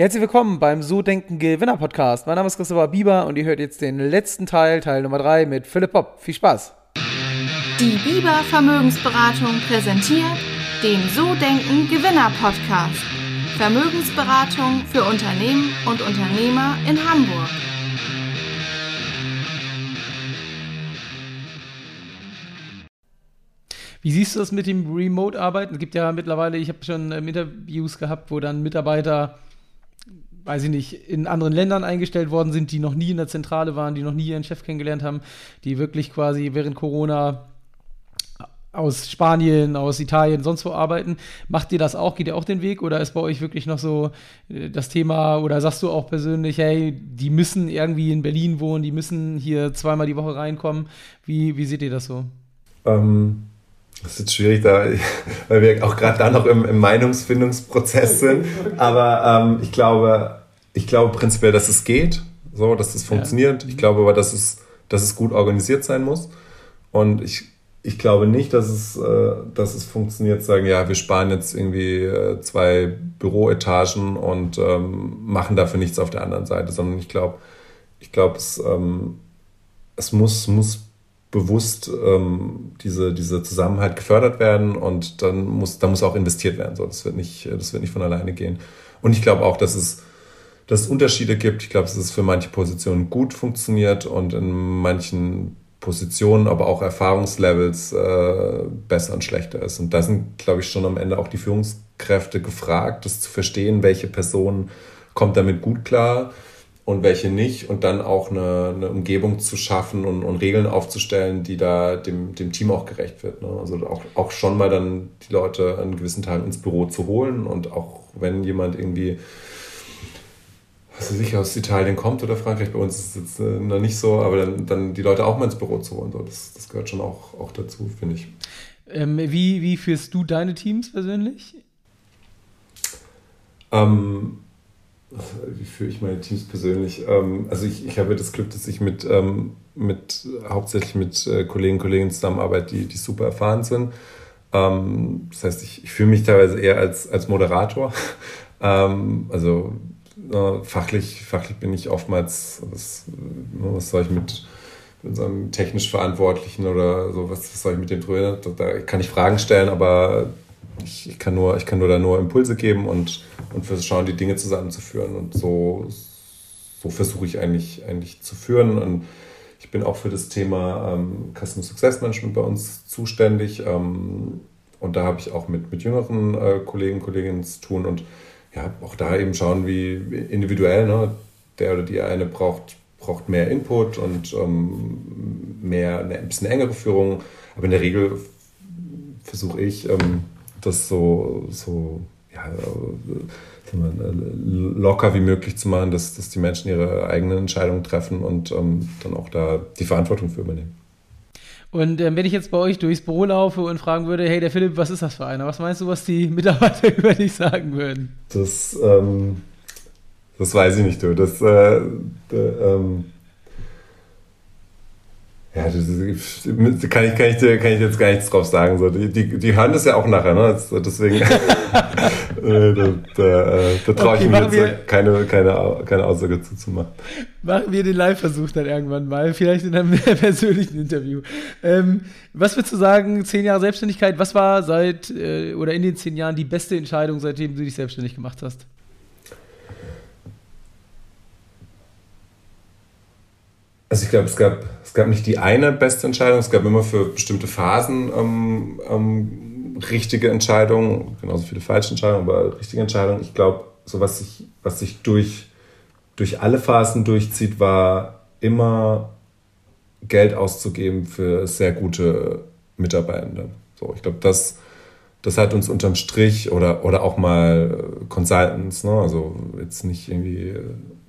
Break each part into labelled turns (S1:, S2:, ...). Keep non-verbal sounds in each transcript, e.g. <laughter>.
S1: Herzlich willkommen beim So Denken Gewinner Podcast. Mein Name ist Christopher Bieber und ihr hört jetzt den letzten Teil, Teil Nummer 3 mit Philipp Popp. Viel Spaß!
S2: Die Bieber Vermögensberatung präsentiert den So Denken Gewinner Podcast. Vermögensberatung für Unternehmen und Unternehmer in Hamburg.
S1: Wie siehst du das mit dem Remote-Arbeiten? Es gibt ja mittlerweile, ich habe schon ähm, Interviews gehabt, wo dann Mitarbeiter weiß ich nicht, in anderen Ländern eingestellt worden sind, die noch nie in der Zentrale waren, die noch nie ihren Chef kennengelernt haben, die wirklich quasi während Corona aus Spanien, aus Italien, sonst wo arbeiten. Macht ihr das auch? Geht ihr auch den Weg? Oder ist bei euch wirklich noch so äh, das Thema, oder sagst du auch persönlich, hey, die müssen irgendwie in Berlin wohnen, die müssen hier zweimal die Woche reinkommen? Wie, wie seht ihr das so?
S3: Ähm, das ist jetzt schwierig, da, <laughs> weil wir auch gerade da noch im, im, Meinungsfindungsprozess sind. Aber ähm, ich glaube, ich glaube prinzipiell, dass es geht, so, dass es funktioniert. Ja. Ich glaube aber, dass es, dass es gut organisiert sein muss. Und ich, ich glaube nicht, dass es, äh, dass es funktioniert, sagen, ja, wir sparen jetzt irgendwie äh, zwei Büroetagen und ähm, machen dafür nichts auf der anderen Seite, sondern ich glaube, ich glaube, es, ähm, es muss, muss bewusst ähm, diese, diese Zusammenhalt gefördert werden und dann muss, da muss auch investiert werden. So, das wird nicht, das wird nicht von alleine gehen. Und ich glaube auch, dass es, dass es Unterschiede gibt. Ich glaube, es für manche Positionen gut funktioniert und in manchen Positionen, aber auch Erfahrungslevels äh, besser und schlechter ist. Und da sind, glaube ich, schon am Ende auch die Führungskräfte gefragt, das zu verstehen, welche Person kommt damit gut klar und welche nicht und dann auch eine, eine Umgebung zu schaffen und, und, Regeln aufzustellen, die da dem, dem Team auch gerecht wird. Ne? Also auch, auch schon mal dann die Leute einen gewissen Teil ins Büro zu holen und auch wenn jemand irgendwie was weiß ich, aus Italien kommt oder Frankreich, bei uns ist es jetzt äh, noch nicht so, aber dann, dann die Leute auch mal ins Büro zu holen, so, das, das gehört schon auch, auch dazu, finde ich.
S1: Ähm, wie, wie führst du deine Teams persönlich?
S3: Ähm, wie führe ich meine Teams persönlich? Ähm, also ich, ich habe das Glück, dass ich mit, ähm, mit hauptsächlich mit äh, Kollegen und Kollegen zusammenarbeite, die, die super erfahren sind. Ähm, das heißt, ich, ich fühle mich teilweise eher als, als Moderator. <laughs> Ähm, also äh, fachlich, fachlich bin ich oftmals, was, was soll ich mit, mit einem technisch Verantwortlichen oder so, was, was soll ich mit dem drüber? Da, kann ich Fragen stellen, aber ich, ich, kann nur, ich kann nur da nur Impulse geben und, und schauen, die Dinge zusammenzuführen. Und so, so versuche ich eigentlich, eigentlich zu führen. Und ich bin auch für das Thema ähm, Customer Success Management bei uns zuständig. Ähm, und da habe ich auch mit, mit jüngeren äh, Kollegen Kolleginnen zu tun. Und ja, auch da eben schauen, wie individuell, ne, der oder die eine braucht, braucht mehr Input und ähm, mehr, eine, ein bisschen engere Führung. Aber in der Regel versuche ich, ähm, das so, so ja, locker wie möglich zu machen, dass, dass die Menschen ihre eigenen Entscheidungen treffen und ähm, dann auch da die Verantwortung für übernehmen.
S1: Und ähm, wenn ich jetzt bei euch durchs Büro laufe und fragen würde, hey, der Philipp, was ist das für einer? Was meinst du, was die Mitarbeiter <laughs> über dich sagen würden?
S3: Das, ähm, das weiß ich nicht, du. Das, äh, da, ähm, ja, das, kann, ich, kann, ich, kann ich jetzt gar nichts drauf sagen. So, die, die, die hören das ja auch nachher, ne? Deswegen <laughs> <laughs> da, da, äh, da traue okay, ich mir jetzt wir, keine, keine, keine Aussage zu, zu machen.
S1: Machen wir den Live-Versuch dann irgendwann mal, vielleicht in einem <laughs> persönlichen Interview. Ähm, was würdest du sagen, zehn Jahre Selbstständigkeit, was war seit äh, oder in den zehn Jahren die beste Entscheidung, seitdem du dich selbstständig gemacht hast?
S3: Also ich glaube, es gab, es gab nicht die eine beste Entscheidung, es gab immer für bestimmte Phasen ähm, ähm, richtige Entscheidungen, genauso viele falsche Entscheidungen, aber richtige Entscheidungen. Ich glaube, so was sich, was sich durch, durch alle Phasen durchzieht, war immer Geld auszugeben für sehr gute Mitarbeitende. So, ich glaube, das, das hat uns unterm Strich oder, oder auch mal Consultants, ne? also jetzt nicht irgendwie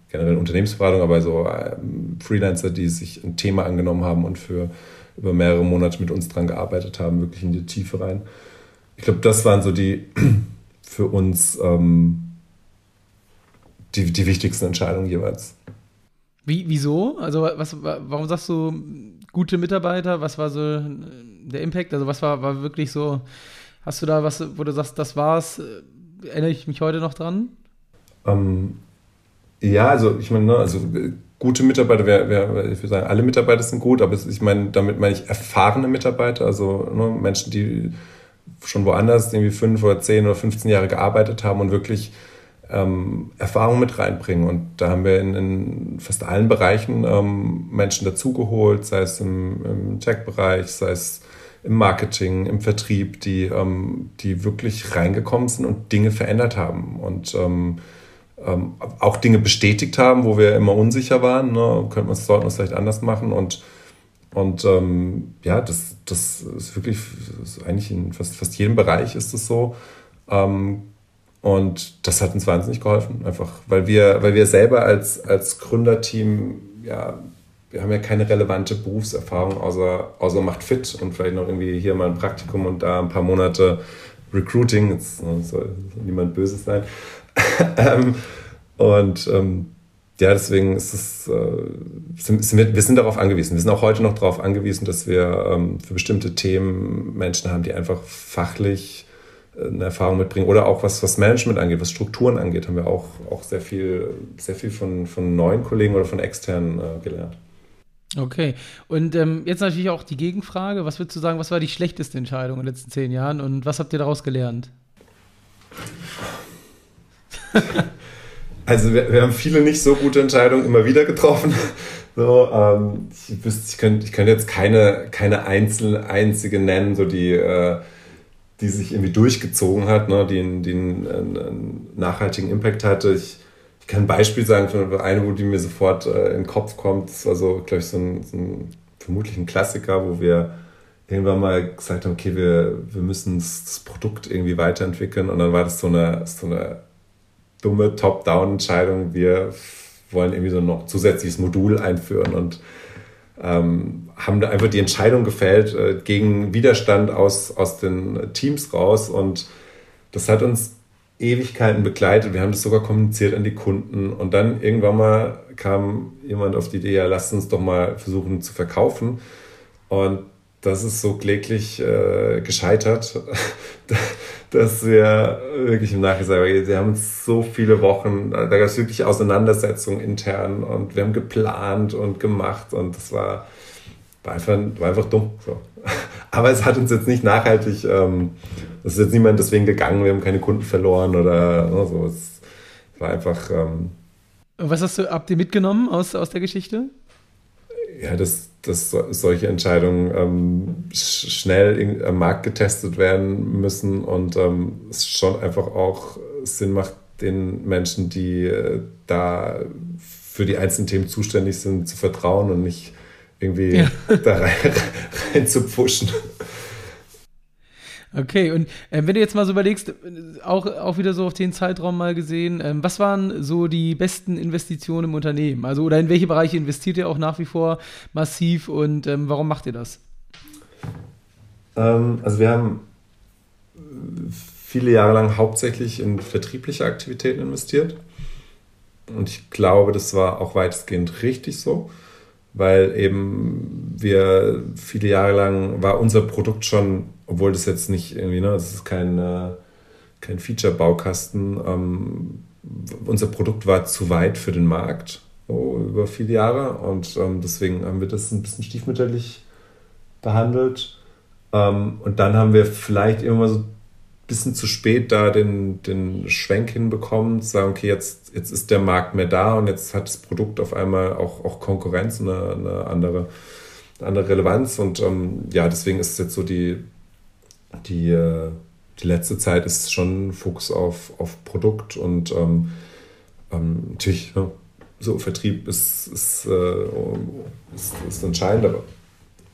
S3: generell Unternehmensberatung, aber so ähm, Freelancer, die sich ein Thema angenommen haben und für über mehrere Monate mit uns dran gearbeitet haben, wirklich in die Tiefe rein. Ich glaube, das waren so die <clears throat> für uns ähm, die, die wichtigsten Entscheidungen jeweils.
S1: Wie, wieso? Also was, warum sagst du gute Mitarbeiter? Was war so der Impact? Also was war, war wirklich so, hast du da was, wo du sagst, das war's, erinnere ich mich heute noch dran?
S3: Ähm, ja, also ich meine, ne, also gute Mitarbeiter, wer, wer, ich würde sagen, alle Mitarbeiter sind gut, aber ich meine, damit meine ich erfahrene Mitarbeiter, also ne, Menschen, die schon woanders irgendwie fünf oder zehn oder 15 Jahre gearbeitet haben und wirklich ähm, Erfahrung mit reinbringen. Und da haben wir in, in fast allen Bereichen ähm, Menschen dazugeholt, sei es im, im Tech-Bereich, sei es im Marketing, im Vertrieb, die, ähm, die wirklich reingekommen sind und Dinge verändert haben. Und ähm, ähm, auch Dinge bestätigt haben, wo wir immer unsicher waren. Ne? Könnte man es, sollten wir es vielleicht anders machen und und ähm, ja, das, das ist wirklich, das ist eigentlich in fast, fast jedem Bereich ist es so. Ähm, und das hat uns wahnsinnig geholfen, einfach, weil wir, weil wir selber als, als Gründerteam, ja, wir haben ja keine relevante Berufserfahrung, außer, außer macht fit und vielleicht noch irgendwie hier mal ein Praktikum und da ein paar Monate Recruiting. Jetzt ne, soll niemand Böses sein. <laughs> ähm, und ähm, ja, deswegen ist es, äh, sind, wir, wir, sind darauf angewiesen. Wir sind auch heute noch darauf angewiesen, dass wir ähm, für bestimmte Themen Menschen haben, die einfach fachlich äh, eine Erfahrung mitbringen. Oder auch was, was Management angeht, was Strukturen angeht, haben wir auch, auch sehr viel, sehr viel von, von neuen Kollegen oder von externen äh, gelernt.
S1: Okay, und ähm, jetzt natürlich auch die Gegenfrage. Was würdest du sagen, was war die schlechteste Entscheidung in den letzten zehn Jahren und was habt ihr daraus gelernt? <laughs>
S3: Also wir, wir, haben viele nicht so gute Entscheidungen immer wieder getroffen. <laughs> So, ähm, ich, wüsste, ich, könnte, ich könnte jetzt keine, keine einzel, einzige nennen, so die, äh, die sich irgendwie durchgezogen hat, ne, die, die einen, einen nachhaltigen Impact hatte. Ich, ich kann ein Beispiel sagen für eine, die mir sofort äh, in den Kopf kommt. Das war so, glaube ich, so ein, so ein vermutlich ein Klassiker, wo wir irgendwann mal gesagt haben, okay, wir, wir müssen das, das Produkt irgendwie weiterentwickeln. Und dann war das so eine, so eine dumme Top-Down-Entscheidung. Wir wollen irgendwie so noch zusätzliches Modul einführen und ähm, haben da einfach die Entscheidung gefällt äh, gegen Widerstand aus, aus den Teams raus und das hat uns Ewigkeiten begleitet. Wir haben das sogar kommuniziert an die Kunden und dann irgendwann mal kam jemand auf die Idee, ja, lasst uns doch mal versuchen zu verkaufen und das ist so kläglich äh, gescheitert, <laughs> dass wir wirklich im Nachhinein sagen, wir haben uns so viele Wochen, da gab es wirklich Auseinandersetzungen intern und wir haben geplant und gemacht und das war, war, einfach, war einfach dumm. So. <laughs> Aber es hat uns jetzt nicht nachhaltig, ähm, es ist jetzt niemand deswegen gegangen, wir haben keine Kunden verloren oder ne, so. Es war einfach. Ähm,
S1: Was hast du, habt ihr mitgenommen aus, aus der Geschichte?
S3: Ja, das, dass solche Entscheidungen ähm, schnell am Markt getestet werden müssen und ähm, es schon einfach auch Sinn macht, den Menschen, die äh, da für die einzelnen Themen zuständig sind, zu vertrauen und nicht irgendwie ja. <laughs> da rein, rein zu pushen.
S1: Okay, und äh, wenn du jetzt mal so überlegst, auch, auch wieder so auf den Zeitraum mal gesehen, ähm, was waren so die besten Investitionen im Unternehmen? Also, oder in welche Bereiche investiert ihr auch nach wie vor massiv und ähm, warum macht ihr das?
S3: Ähm, also, wir haben viele Jahre lang hauptsächlich in vertriebliche Aktivitäten investiert. Und ich glaube, das war auch weitestgehend richtig so weil eben wir viele Jahre lang war unser Produkt schon, obwohl das jetzt nicht irgendwie, ne, das ist kein, äh, kein Feature-Baukasten, ähm, unser Produkt war zu weit für den Markt so, über viele Jahre und ähm, deswegen haben wir das ein bisschen stiefmütterlich behandelt. Ähm, und dann haben wir vielleicht immer so bisschen zu spät da den, den Schwenk hinbekommen, zu sagen, okay, jetzt, jetzt ist der Markt mehr da und jetzt hat das Produkt auf einmal auch, auch Konkurrenz, eine, eine andere, andere Relevanz. Und ähm, ja, deswegen ist es jetzt so die, die, äh, die letzte Zeit ist schon Fokus auf, auf Produkt und ähm, ähm, natürlich, ja, so Vertrieb ist, ist, äh, ist, ist entscheidend, aber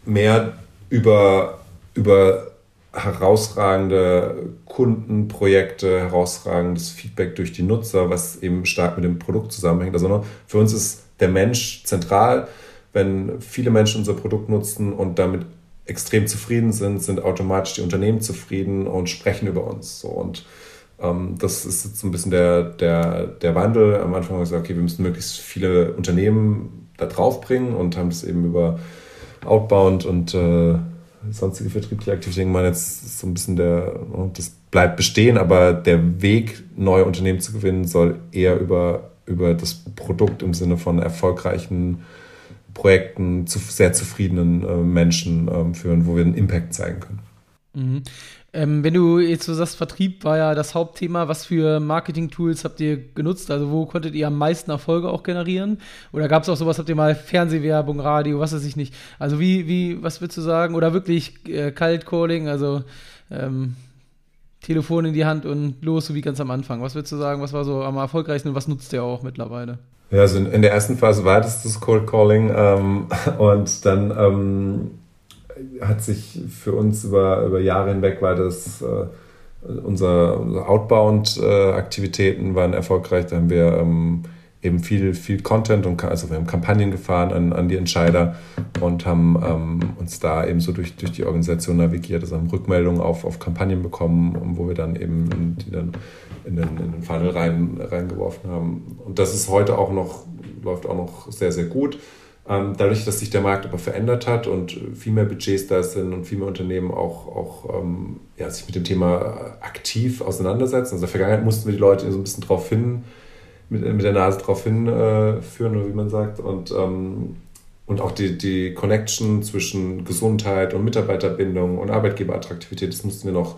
S3: mehr über, über herausragende Kundenprojekte, herausragendes Feedback durch die Nutzer, was eben stark mit dem Produkt zusammenhängt. Also ne, für uns ist der Mensch zentral. Wenn viele Menschen unser Produkt nutzen und damit extrem zufrieden sind, sind automatisch die Unternehmen zufrieden und sprechen über uns. So, und ähm, das ist jetzt so ein bisschen der, der, der Wandel. Am Anfang haben wir gesagt, okay, wir müssen möglichst viele Unternehmen da drauf bringen und haben das eben über Outbound und äh, sonstige vertriebliche Aktivitäten waren jetzt so ein bisschen der, ne, das bleibt bestehen, aber der Weg, neue Unternehmen zu gewinnen, soll eher über, über das Produkt im Sinne von erfolgreichen Projekten, zu sehr zufriedenen äh, Menschen ähm, führen, wo wir einen Impact zeigen können.
S1: Mhm. Ähm, wenn du jetzt so sagst, Vertrieb war ja das Hauptthema, was für Marketing-Tools habt ihr genutzt? Also wo konntet ihr am meisten Erfolge auch generieren? Oder gab es auch sowas, habt ihr mal Fernsehwerbung, Radio, was weiß ich nicht? Also wie, wie, was würdest du sagen? Oder wirklich äh, Cold Calling, also ähm, Telefon in die Hand und los, so wie ganz am Anfang. Was würdest du sagen, was war so am erfolgreichsten und was nutzt ihr auch mittlerweile?
S3: Ja, also in, der ersten Phase war das das Cold Calling ähm, <laughs> und dann ähm, hat sich für uns über, über Jahre hinweg war das äh, unser, unser Outbound-Aktivitäten äh, waren erfolgreich. Da haben wir ähm, eben viel, viel Content und also wir haben Kampagnen gefahren an, an die Entscheider und haben ähm, uns da eben so durch, durch die Organisation navigiert, also haben Rückmeldungen auf, auf Kampagnen bekommen, wo wir dann eben die dann in den, in den Funnel rein, reingeworfen haben. Und das ist heute auch noch, läuft auch noch sehr, sehr gut. Ähm, dadurch, dass sich der Markt aber verändert hat und viel mehr Budgets da sind und viel mehr Unternehmen auch, auch ähm, ja, sich mit dem Thema aktiv auseinandersetzen. Also in der Vergangenheit mussten wir die Leute so ein bisschen drauf hin, mit, mit der Nase drauf hinführen, äh, wie man sagt. Und, ähm, und auch die, die Connection zwischen Gesundheit und Mitarbeiterbindung und Arbeitgeberattraktivität, das mussten wir noch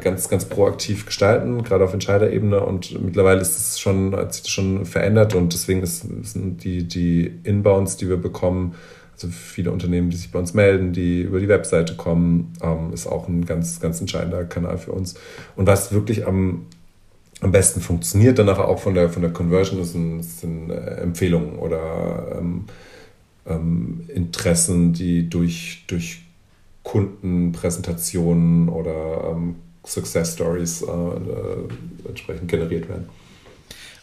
S3: ganz, ganz proaktiv gestalten, gerade auf Entscheiderebene. Und mittlerweile ist es schon, hat sich das schon verändert und deswegen ist, sind die, die Inbounds, die wir bekommen, also viele Unternehmen, die sich bei uns melden, die über die Webseite kommen, ähm, ist auch ein ganz, ganz entscheidender Kanal für uns. Und was wirklich am, am besten funktioniert, dann auch von der, von der Conversion, sind, sind äh, Empfehlungen oder ähm, ähm, Interessen, die durch, durch Kundenpräsentationen oder ähm, Success Stories äh, äh, entsprechend generiert werden.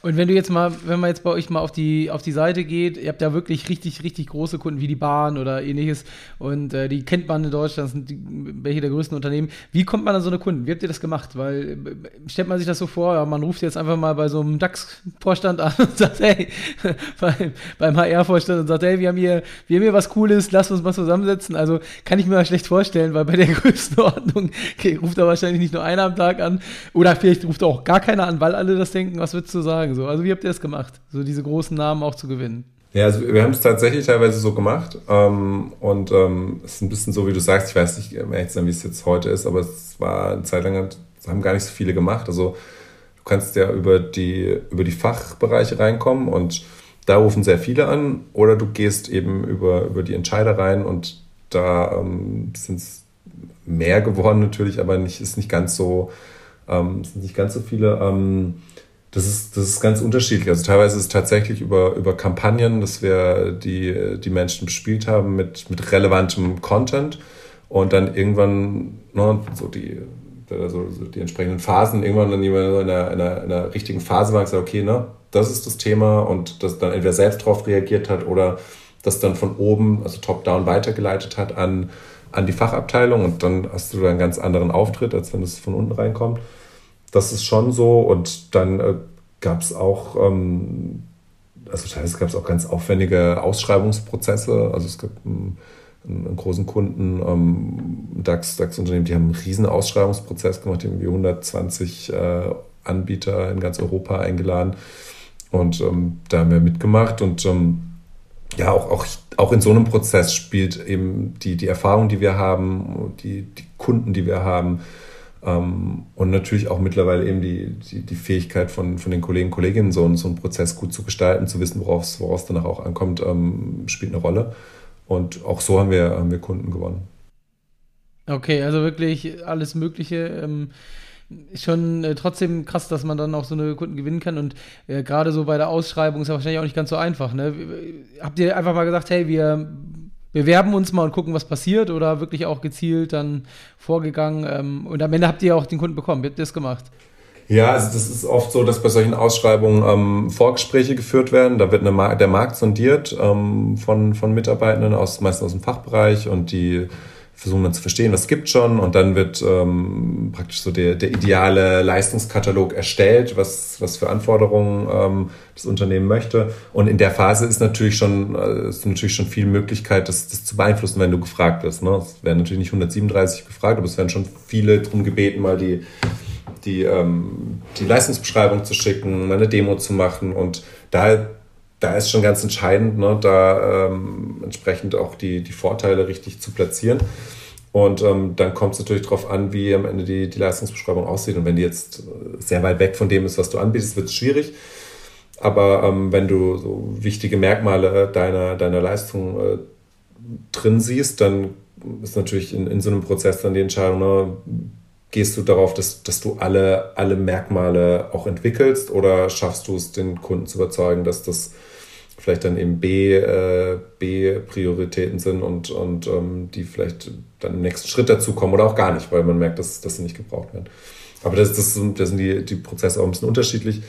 S1: Und wenn du jetzt mal, wenn man jetzt bei euch mal auf die, auf die Seite geht, ihr habt ja wirklich richtig, richtig große Kunden wie die Bahn oder ähnliches und äh, die kennt man in Deutschland, sind die, welche der größten Unternehmen. Wie kommt man an so eine Kunden? Wie habt ihr das gemacht? Weil äh, stellt man sich das so vor, ja, man ruft jetzt einfach mal bei so einem DAX-Vorstand an <laughs> und sagt, hey, <laughs> beim, beim HR-Vorstand und sagt, hey, wir haben hier, wir haben hier was Cooles, lass uns mal zusammensetzen. Also kann ich mir mal schlecht vorstellen, weil bei der <laughs> Größenordnung okay, ruft da wahrscheinlich nicht nur einer am Tag an oder vielleicht ruft auch gar keiner an, weil alle das denken, was würdest du sagen? Sagen. So. Also wie habt ihr das gemacht, so diese großen Namen auch zu gewinnen?
S3: Ja, also wir haben es tatsächlich teilweise so gemacht. Ähm, und ähm, es ist ein bisschen so, wie du sagst, ich weiß nicht, wie es jetzt heute ist, aber es war eine Zeit lang, haben gar nicht so viele gemacht. Also du kannst ja über die, über die Fachbereiche reinkommen und da rufen sehr viele an. Oder du gehst eben über, über die Entscheider rein und da ähm, sind es mehr geworden natürlich, aber nicht, ist nicht ganz so, ähm, sind nicht ganz so viele. Ähm, das ist, das ist ganz unterschiedlich. Also teilweise ist es tatsächlich über, über Kampagnen, dass wir die, die Menschen bespielt haben mit, mit relevantem Content und dann irgendwann ne, so die, also die entsprechenden Phasen, irgendwann dann jemand in einer, in einer, in einer richtigen Phase war und gesagt, okay, ne, das ist das Thema und das dann entweder selbst darauf reagiert hat oder das dann von oben, also top-down weitergeleitet hat an, an die Fachabteilung und dann hast du da einen ganz anderen Auftritt, als wenn es von unten reinkommt. Das ist schon so. Und dann äh, gab es auch, ähm, also teilweise gab es auch ganz aufwendige Ausschreibungsprozesse. Also es gab einen, einen großen Kunden, ähm, DAX, DAX-Unternehmen, die haben einen riesen Ausschreibungsprozess gemacht, irgendwie 120 äh, Anbieter in ganz Europa eingeladen. Und ähm, da haben wir mitgemacht und ähm, ja, auch, auch, auch in so einem Prozess spielt eben die, die Erfahrung, die wir haben, die, die Kunden, die wir haben, und natürlich auch mittlerweile eben die, die, die, Fähigkeit von, von den Kollegen und Kolleginnen, so, so einen Prozess gut zu gestalten, zu wissen, worauf es danach auch ankommt, ähm, spielt eine Rolle. Und auch so haben wir, haben wir Kunden gewonnen.
S1: Okay, also wirklich alles Mögliche. Ähm, schon äh, trotzdem krass, dass man dann auch so eine Kunden gewinnen kann. Und äh, gerade so bei der Ausschreibung ist ja wahrscheinlich auch nicht ganz so einfach. Ne? Habt ihr einfach mal gesagt, hey, wir bewerben uns mal und gucken, was passiert oder wirklich auch gezielt dann vorgegangen ähm, und am Ende habt ihr auch den Kunden bekommen. Wie habt ihr das gemacht?
S3: Ja, also das ist oft so, dass bei solchen Ausschreibungen ähm, Vorgespräche geführt werden. Da wird Mar der Markt sondiert ähm, von, von Mitarbeitenden, aus, meistens aus dem Fachbereich und die versuchen dann zu verstehen, was gibt schon und dann wird ähm, praktisch so der, der ideale Leistungskatalog erstellt, was, was für Anforderungen ähm, das Unternehmen möchte. Und in der Phase ist natürlich schon, äh, ist natürlich schon viel Möglichkeit, das, das zu beeinflussen, wenn du gefragt wirst. Ne? Es werden natürlich nicht 137 gefragt, aber es werden schon viele darum gebeten, mal die, die, ähm, die Leistungsbeschreibung zu schicken, mal eine Demo zu machen und da da ist schon ganz entscheidend, ne, da ähm, entsprechend auch die, die Vorteile richtig zu platzieren. Und ähm, dann kommt es natürlich darauf an, wie am Ende die, die Leistungsbeschreibung aussieht. Und wenn die jetzt sehr weit weg von dem ist, was du anbietest, wird es schwierig. Aber ähm, wenn du so wichtige Merkmale deiner, deiner Leistung äh, drin siehst, dann ist natürlich in, in so einem Prozess dann die Entscheidung, ne, gehst du darauf, dass, dass du alle, alle Merkmale auch entwickelst oder schaffst du es, den Kunden zu überzeugen, dass das vielleicht dann eben B, äh, B-Prioritäten sind und, und ähm, die vielleicht dann im nächsten Schritt dazu kommen oder auch gar nicht, weil man merkt, dass, dass sie nicht gebraucht werden. Aber das, das, sind, das sind die, die Prozesse auch ein bisschen unterschiedlich.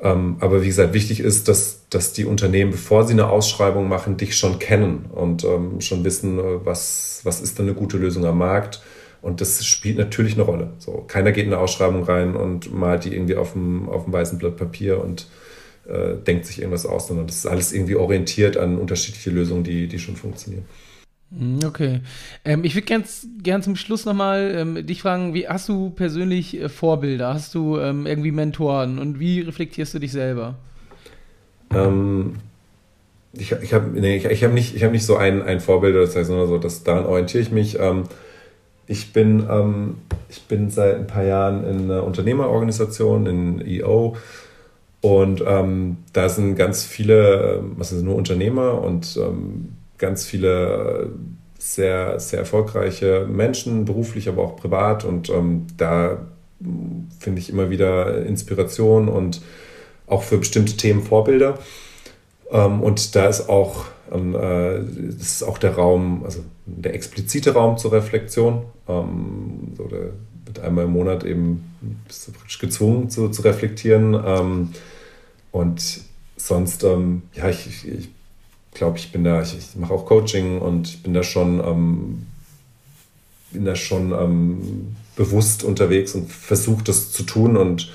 S3: Ähm, aber wie gesagt, wichtig ist, dass, dass die Unternehmen, bevor sie eine Ausschreibung machen, dich schon kennen und ähm, schon wissen, äh, was, was ist denn eine gute Lösung am Markt. Und das spielt natürlich eine Rolle. So, keiner geht in eine Ausschreibung rein und malt die irgendwie auf dem, auf dem weißen Blatt Papier und äh, denkt sich irgendwas aus, sondern das ist alles irgendwie orientiert an unterschiedliche Lösungen, die, die schon funktionieren.
S1: Hm, okay. Ähm, ich würde ganz gern zum Schluss nochmal ähm, dich fragen, wie hast du persönlich äh, Vorbilder? Hast du ähm, irgendwie Mentoren und wie reflektierst du dich selber?
S3: Ähm, ich ich habe nee, ich, ich hab nicht, hab nicht so ein, ein Vorbild, das heißt, sondern so, dass, daran orientiere ich mich. Ähm, ich bin, ähm, ich bin seit ein paar Jahren in einer Unternehmerorganisation, in EO, und ähm, da sind ganz viele, ähm, was sind nur Unternehmer und ähm, ganz viele sehr, sehr erfolgreiche Menschen, beruflich, aber auch privat. Und ähm, da finde ich immer wieder Inspiration und auch für bestimmte Themen Vorbilder. Ähm, und da ist auch, ähm, äh, das ist auch der Raum, also der explizite Raum zur Reflexion. Ähm, so der wird einmal im Monat eben bist du praktisch gezwungen zu, zu reflektieren. Ähm, und sonst, ähm, ja, ich, ich, ich glaube, ich bin da, ich, ich mache auch Coaching und ich bin da schon, ähm, bin da schon ähm, bewusst unterwegs und versuche das zu tun und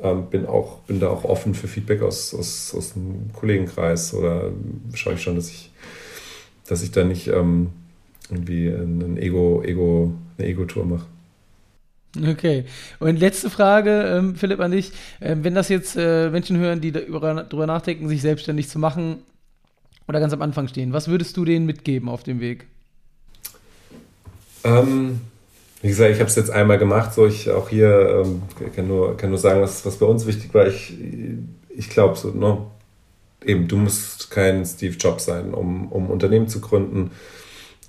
S3: ähm, bin, auch, bin da auch offen für Feedback aus, aus, aus dem Kollegenkreis oder schaue ich schon, dass ich, dass ich da nicht ähm, irgendwie ein Ego, Ego, eine Ego-Tour mache.
S1: Okay. Und letzte Frage, ähm, Philipp, an dich. Ähm, wenn das jetzt äh, Menschen hören, die darüber nachdenken, sich selbstständig zu machen oder ganz am Anfang stehen, was würdest du denen mitgeben auf dem Weg?
S3: Ähm, wie gesagt, ich habe es jetzt einmal gemacht, so ich auch hier ähm, kann, nur, kann nur sagen, was, was bei uns wichtig war. Ich, ich glaube, so, ne, eben, du musst kein Steve Jobs sein, um, um Unternehmen zu gründen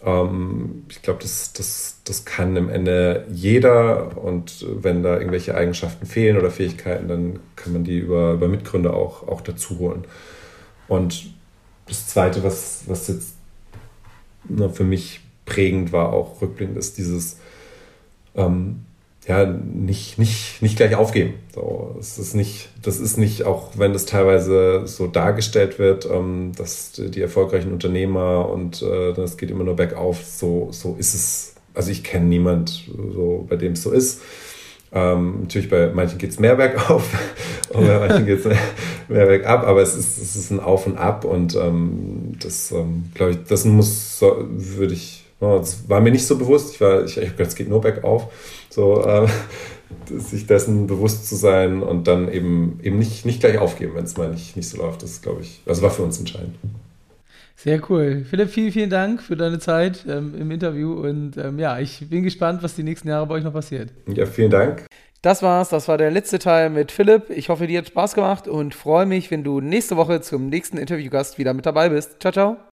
S3: ähm, ich glaube, das, das, das kann im Ende jeder und wenn da irgendwelche Eigenschaften fehlen oder Fähigkeiten, dann kann man die über, über Mitgründer auch, auch dazu holen. Und das Zweite, was, was jetzt ne, für mich prägend war, auch rückblickend, ist dieses, ähm, ja, nicht, nicht, nicht gleich aufgeben. So, es ist nicht, das ist nicht, auch wenn das teilweise so dargestellt wird, ähm, dass die erfolgreichen Unternehmer und äh, das geht immer nur bergauf, so, so ist es. Also ich kenne niemand, so, bei dem es so ist. Ähm, natürlich bei manchen geht es mehr bergauf <laughs> und bei manchen geht es mehr, <laughs> mehr bergab, aber es ist, es ist ein Auf und Ab und ähm, das, ähm, glaube ich, das muss, so, würde ich, das war mir nicht so bewusst. Ich war, ich, ich es geht nur bergauf. So, äh, <laughs> sich dessen bewusst zu sein und dann eben, eben nicht, nicht gleich aufgeben, wenn es mal nicht, nicht so läuft. Das glaube ich, also war für uns entscheidend.
S1: Sehr cool. Philipp, vielen, vielen Dank für deine Zeit ähm, im Interview und ähm, ja, ich bin gespannt, was die nächsten Jahre bei euch noch passiert.
S3: Ja, vielen Dank.
S1: Das war's, das war der letzte Teil mit Philipp. Ich hoffe, dir hat Spaß gemacht und freue mich, wenn du nächste Woche zum nächsten Interviewgast wieder mit dabei bist. Ciao, ciao.